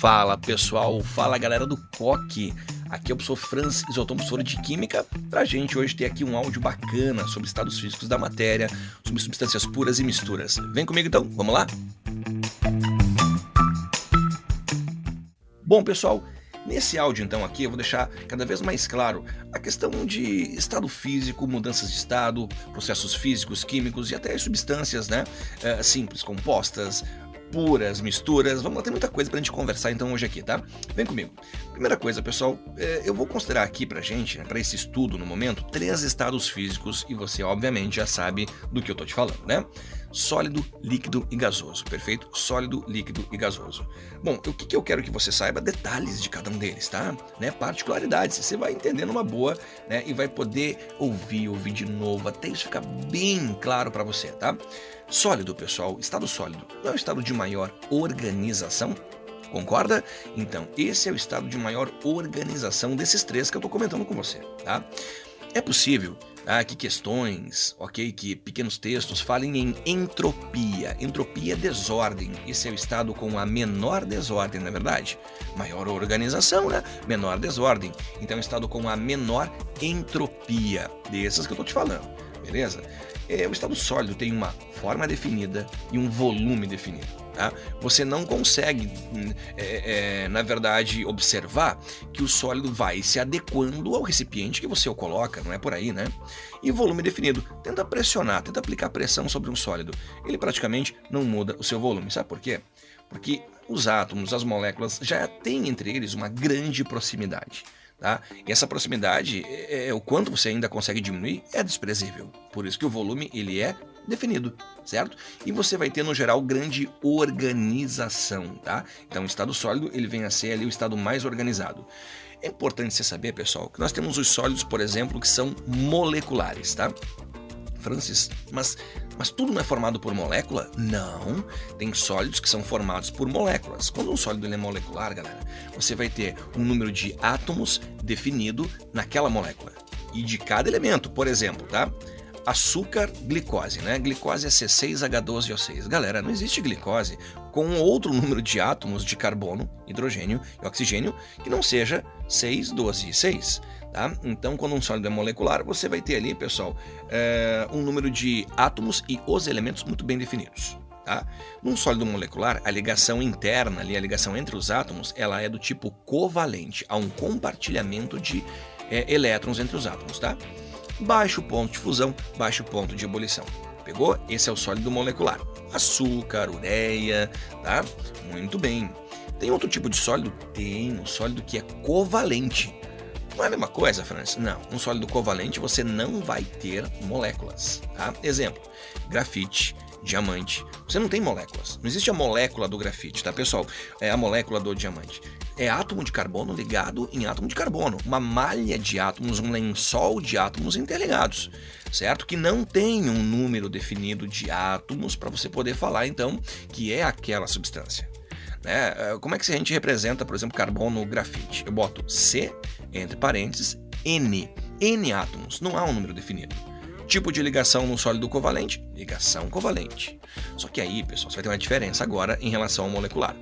Fala pessoal, fala galera do COC. Aqui é o professor Francis, eu sou professor de Química, pra gente hoje ter aqui um áudio bacana sobre estados físicos da matéria, sobre substâncias puras e misturas. Vem comigo então, vamos lá? Bom pessoal, Nesse áudio, então, aqui eu vou deixar cada vez mais claro a questão de estado físico, mudanças de estado, processos físicos, químicos e até substâncias né, eh, simples, compostas, puras, misturas. Vamos lá, tem muita coisa pra gente conversar então hoje aqui, tá? Vem comigo. Primeira coisa, pessoal, eh, eu vou considerar aqui pra gente, né, pra esse estudo no momento, três estados físicos e você obviamente já sabe do que eu tô te falando, né? sólido, líquido e gasoso, perfeito? Sólido, líquido e gasoso. Bom, o que, que eu quero que você saiba? Detalhes de cada um deles, tá? Né? Particularidades, você vai entender numa boa, né? E vai poder ouvir, ouvir de novo, até isso ficar bem claro para você, tá? Sólido, pessoal, estado sólido não é o estado de maior organização? Concorda? Então, esse é o estado de maior organização desses três que eu estou comentando com você, tá? É possível ah, que questões, ok, que pequenos textos falem em entropia. Entropia é desordem. Esse é o estado com a menor desordem, na é verdade. Maior organização, né? Menor desordem. Então, é o estado com a menor entropia. Dessas que eu tô te falando, beleza? É, o estado sólido tem uma forma definida e um volume definido. Tá? Você não consegue, hum, é, é, na verdade, observar que o sólido vai se adequando ao recipiente que você o coloca, não é por aí, né? E volume definido. Tenta pressionar, tenta aplicar pressão sobre um sólido. Ele praticamente não muda o seu volume. Sabe por quê? Porque os átomos, as moléculas, já têm entre eles uma grande proximidade. Tá? E essa proximidade, é, é, o quanto você ainda consegue diminuir, é desprezível. Por isso que o volume ele é definido, certo? E você vai ter no geral grande organização, tá? Então, o estado sólido ele vem a ser ali o estado mais organizado. É importante você saber, pessoal, que nós temos os sólidos, por exemplo, que são moleculares, tá? Francis, mas, mas tudo não é formado por molécula? Não. Tem sólidos que são formados por moléculas. Quando um sólido é molecular, galera, você vai ter um número de átomos definido naquela molécula. E de cada elemento, por exemplo, tá? açúcar, glicose, né? Glicose é C6H12O6. Galera, não existe glicose com outro número de átomos de carbono, hidrogênio e oxigênio que não seja 6, 12 e 6. Tá? Então, quando um sólido é molecular, você vai ter ali, pessoal, é, um número de átomos e os elementos muito bem definidos. Tá? Num sólido molecular, a ligação interna, ali, a ligação entre os átomos, ela é do tipo covalente, há um compartilhamento de é, elétrons entre os átomos. Tá? Baixo ponto de fusão, baixo ponto de ebulição. Pegou? Esse é o sólido molecular. Açúcar, ureia, tá? Muito bem. Tem outro tipo de sólido? Tem, um sólido que é covalente. Não é a mesma coisa, Francis? Não. Um sólido covalente você não vai ter moléculas. Tá? Exemplo: grafite, diamante. Você não tem moléculas. Não existe a molécula do grafite, tá, pessoal? É a molécula do diamante. É átomo de carbono ligado em átomo de carbono. Uma malha de átomos, um lençol de átomos interligados, certo? Que não tem um número definido de átomos para você poder falar, então, que é aquela substância. Né? É, como é que a gente representa, por exemplo, carbono grafite? Eu boto C, entre parênteses, N. N átomos, não há um número definido. Tipo de ligação no sólido covalente? Ligação covalente. Só que aí, pessoal, você vai ter uma diferença agora em relação ao molecular.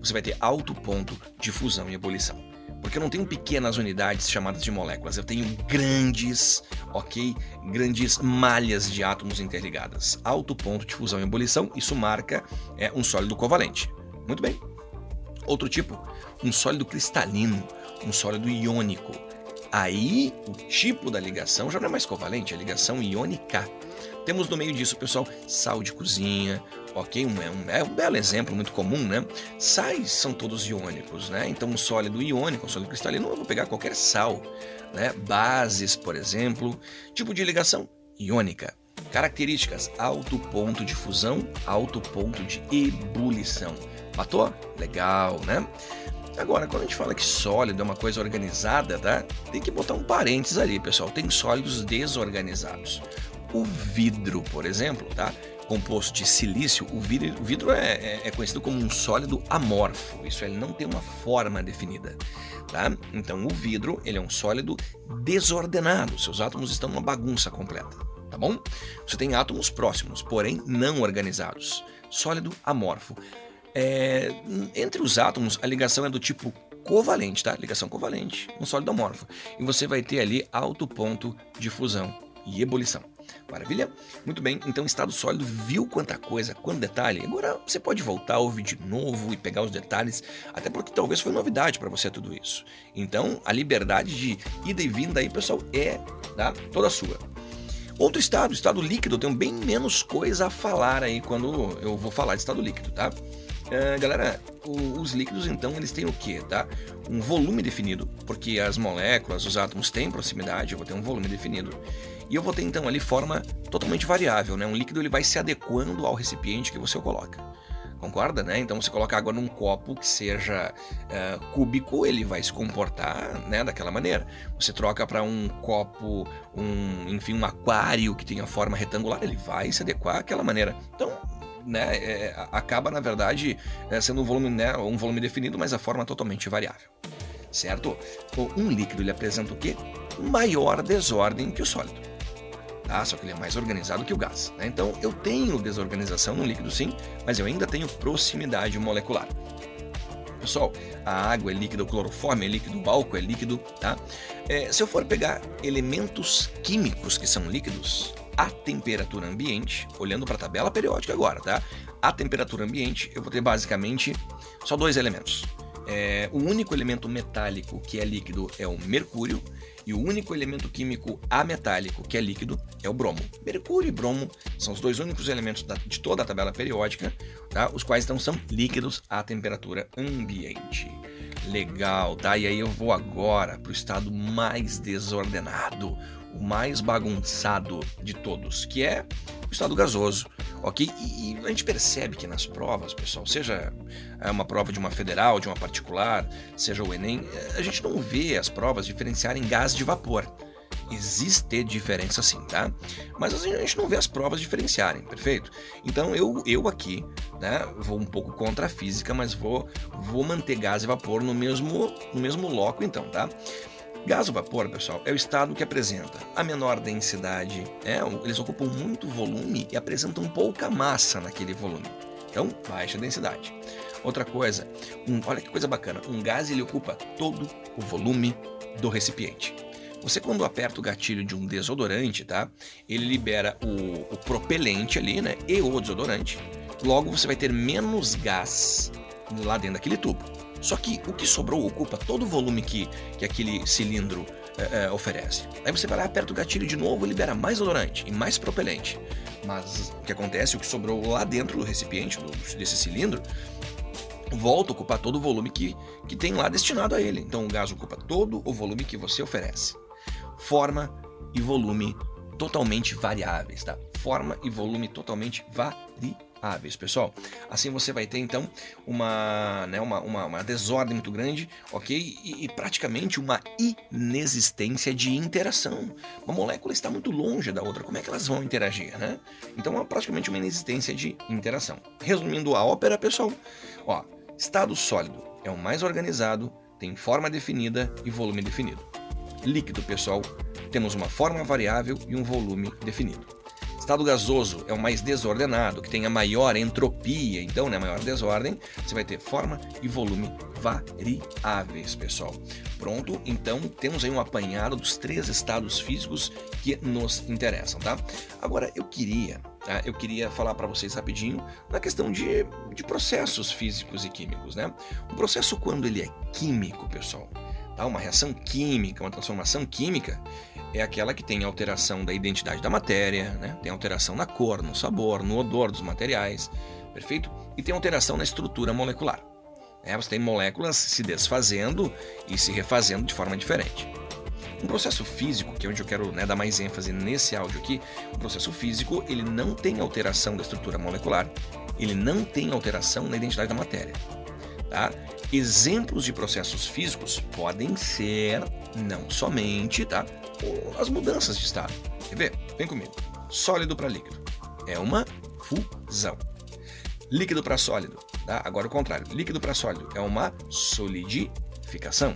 Você vai ter alto ponto de fusão e ebulição. Porque eu não tenho pequenas unidades chamadas de moléculas, eu tenho grandes, ok? Grandes malhas de átomos interligadas. Alto ponto de fusão e ebulição, isso marca é, um sólido covalente. Muito bem. Outro tipo, um sólido cristalino, um sólido iônico. Aí o tipo da ligação já não é mais covalente, é ligação iônica. Temos no meio disso, pessoal, sal de cozinha, ok? Um, é, um, é um belo exemplo, muito comum, né? Sais são todos iônicos, né? Então, um sólido iônico, um sólido cristalino, eu vou pegar qualquer sal, né? Bases, por exemplo. Tipo de ligação, iônica. Características: alto ponto de fusão, alto ponto de ebulição. Matou? Legal, né? Agora, quando a gente fala que sólido é uma coisa organizada, tá? Tem que botar um parênteses ali, pessoal. Tem sólidos desorganizados. O vidro, por exemplo, tá? Composto de silício, o vidro, o vidro é, é, é, conhecido como um sólido amorfo. Isso ele não tem uma forma definida, tá? Então, o vidro ele é um sólido desordenado. Seus átomos estão numa bagunça completa, tá bom? Você tem átomos próximos, porém não organizados. Sólido amorfo. É, entre os átomos, a ligação é do tipo covalente, tá? Ligação covalente, um sólido amorfo. E você vai ter ali alto ponto de fusão e ebulição. Maravilha? Muito bem, então estado sólido, viu quanta coisa, quanto detalhe? Agora você pode voltar, ouvir de novo e pegar os detalhes, até porque talvez foi novidade para você tudo isso. Então a liberdade de ida e vinda aí, pessoal, é tá? toda sua. Outro estado, estado líquido, eu tenho bem menos coisa a falar aí quando eu vou falar de estado líquido, tá? Uh, galera, o, os líquidos então eles têm o que, tá? Um volume definido, porque as moléculas, os átomos têm proximidade, eu vou ter um volume definido. E eu vou ter então ali forma totalmente variável, né? Um líquido ele vai se adequando ao recipiente que você coloca. Concorda, né? Então você coloca água num copo que seja uh, cúbico, ele vai se comportar, né, daquela maneira. Você troca para um copo, um, enfim, um aquário que tenha forma retangular, ele vai se adequar àquela maneira. Então, né, é, acaba na verdade é, sendo um volume, né, um volume definido, mas a forma totalmente variável. Certo? Um líquido ele apresenta o quê? Maior desordem que o sólido tá? Só que ele é mais organizado que o gás. Né? Então eu tenho desorganização no líquido sim, mas eu ainda tenho proximidade molecular. Pessoal, a água é líquido, o clorofórmio é líquido, o álcool é líquido, tá? É, se eu for pegar elementos químicos que são líquidos, a temperatura ambiente, olhando para a tabela periódica agora, tá? A temperatura ambiente, eu vou ter basicamente só dois elementos. É, o único elemento metálico que é líquido é o mercúrio e o único elemento químico ametálico que é líquido é o bromo. Mercúrio e bromo são os dois únicos elementos da, de toda a tabela periódica, tá? os quais então são líquidos à temperatura ambiente. Legal, tá? E aí eu vou agora para o estado mais desordenado, o mais bagunçado de todos, que é o estado gasoso, ok? E, a gente percebe que nas provas, pessoal, seja é, uma prova de uma federal, de uma particular, seja o Enem, é, a gente não vê as provas diferenciarem gás de vapor. Existe diferença sim, tá? Mas a gente não vê as provas diferenciarem, perfeito? Então eu, eu aqui, né, vou um pouco contra a física, mas vou, vou manter gás e vapor no mesmo, no mesmo loco então, tá? Gás vapor, pessoal, é o estado que apresenta a menor densidade, né? eles ocupam muito volume e apresentam pouca massa naquele volume. Então, baixa densidade. Outra coisa, um, olha que coisa bacana, um gás ele ocupa todo o volume do recipiente. Você quando aperta o gatilho de um desodorante, tá? Ele libera o, o propelente ali, né? E o desodorante. Logo você vai ter menos gás lá dentro daquele tubo. Só que o que sobrou ocupa todo o volume que, que aquele cilindro é, é, oferece. Aí você vai lá, aperta o gatilho de novo e libera mais odorante e mais propelente. Mas o que acontece, o que sobrou lá dentro do recipiente, do, desse cilindro, volta a ocupar todo o volume que, que tem lá destinado a ele. Então o gás ocupa todo o volume que você oferece. Forma e volume totalmente variáveis, tá? Forma e volume totalmente variáveis áveis, pessoal. Assim você vai ter então uma, né, uma, uma, uma desordem muito grande, ok? E, e, praticamente uma inexistência de interação. Uma molécula está muito longe da outra, como é que elas vão interagir, né? Então é praticamente uma inexistência de interação. Resumindo a ópera, pessoal, ó, estado sólido é o mais organizado, tem forma definida e volume definido. Líquido, pessoal, temos uma forma variável e um volume definido. Estado gasoso é o mais desordenado, que tem a maior entropia, então, né, maior desordem, você vai ter forma e volume variáveis, pessoal. Pronto, então temos aí um apanhado dos três estados físicos que nos interessam, tá? Agora eu queria, tá? Eu queria falar para vocês rapidinho na questão de, de processos físicos e químicos, né? O processo quando ele é químico, pessoal, tá? Uma reação química, uma transformação química, é aquela que tem alteração da identidade da matéria, né? tem alteração na cor, no sabor, no odor dos materiais, perfeito? E tem alteração na estrutura molecular. É, você tem moléculas se desfazendo e se refazendo de forma diferente. Um processo físico, que é onde eu quero né, dar mais ênfase nesse áudio aqui, o processo físico ele não tem alteração da estrutura molecular, ele não tem alteração na identidade da matéria. Tá? Exemplos de processos físicos podem ser não somente tá, as mudanças de estado. Quer ver? Vem comigo. Sólido para líquido é uma fusão. Líquido para sólido, tá? Agora o contrário. Líquido para sólido é uma solidificação.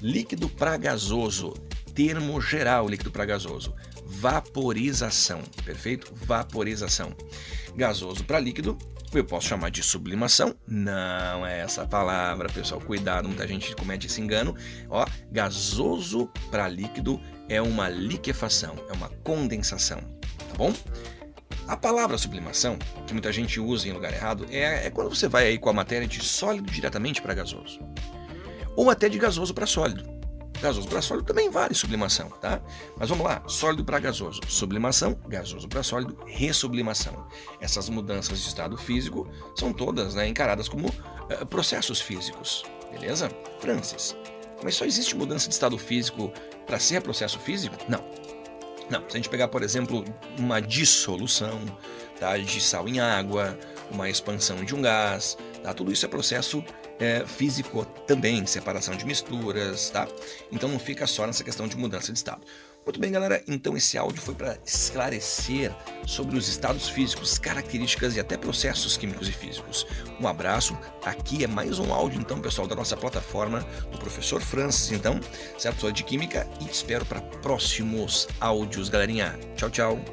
Líquido para gasoso, termo geral líquido para gasoso, vaporização, perfeito? Vaporização. Gasoso para líquido, eu posso chamar de sublimação? Não é essa palavra, pessoal. Cuidado, muita gente comete esse engano. Ó, gasoso para líquido é uma liquefação, é uma condensação, tá bom? A palavra sublimação, que muita gente usa em lugar errado, é, é quando você vai aí com a matéria de sólido diretamente para gasoso. Ou até de gasoso para sólido. Gasoso para sólido também vale sublimação, tá? Mas vamos lá, sólido para gasoso, sublimação, gasoso para sólido, ressublimação. Essas mudanças de estado físico são todas né, encaradas como uh, processos físicos, beleza? Francis, mas só existe mudança de estado físico para ser processo físico? Não. Não, se a gente pegar, por exemplo, uma dissolução tá, de sal em água, uma expansão de um gás, tá, tudo isso é processo é, físico também, separação de misturas, tá? Então não fica só nessa questão de mudança de estado. Muito bem, galera, então esse áudio foi para esclarecer sobre os estados físicos, características e até processos químicos e físicos. Um abraço, aqui é mais um áudio, então, pessoal, da nossa plataforma do professor Francis, então, certo? Sou de Química e espero para próximos áudios, galerinha. Tchau, tchau.